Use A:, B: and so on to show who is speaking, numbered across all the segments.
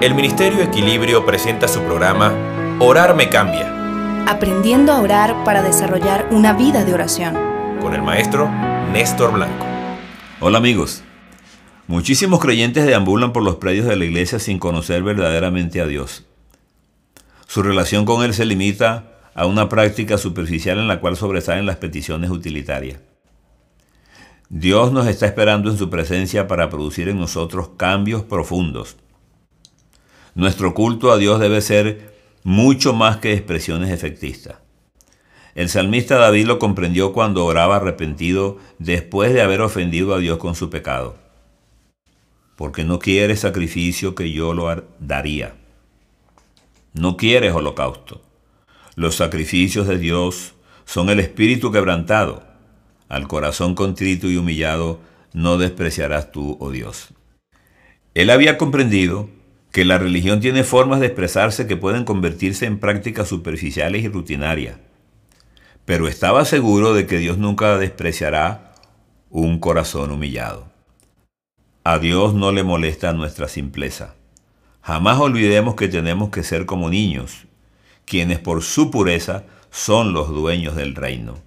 A: el Ministerio Equilibrio presenta su programa Orar me cambia,
B: Aprendiendo a orar para desarrollar una vida de oración.
A: con el maestro Néstor Blanco.
C: Hola amigos. Muchísimos creyentes deambulan por los predios de la iglesia sin conocer verdaderamente a Dios. Su relación con Él se limita a una práctica superficial en la cual sobresalen las peticiones utilitarias. Dios nos está esperando en su presencia para producir en nosotros cambios profundos. Nuestro culto a Dios debe ser mucho más que expresiones efectistas. El salmista David lo comprendió cuando oraba arrepentido después de haber ofendido a Dios con su pecado. Porque no quiere sacrificio que yo lo daría. No quieres holocausto. Los sacrificios de Dios son el espíritu quebrantado. Al corazón contrito y humillado no despreciarás tú, oh Dios. Él había comprendido que la religión tiene formas de expresarse que pueden convertirse en prácticas superficiales y rutinarias pero estaba seguro de que Dios nunca despreciará un corazón humillado. A Dios no le molesta nuestra simpleza. Jamás olvidemos que tenemos que ser como niños, quienes por su pureza son los dueños del reino.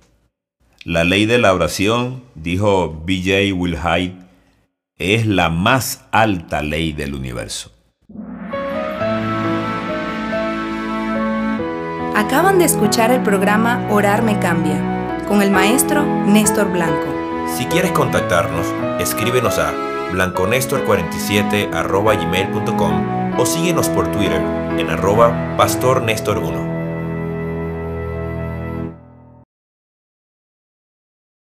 C: La ley de la oración, dijo B.J. Wilhite, es la más alta ley del universo.
B: Acaban de escuchar el programa Orar me cambia con el maestro Néstor Blanco.
A: Si quieres contactarnos, escríbenos a blanconestor47 gmail.com o síguenos por Twitter en arroba pastornestor1.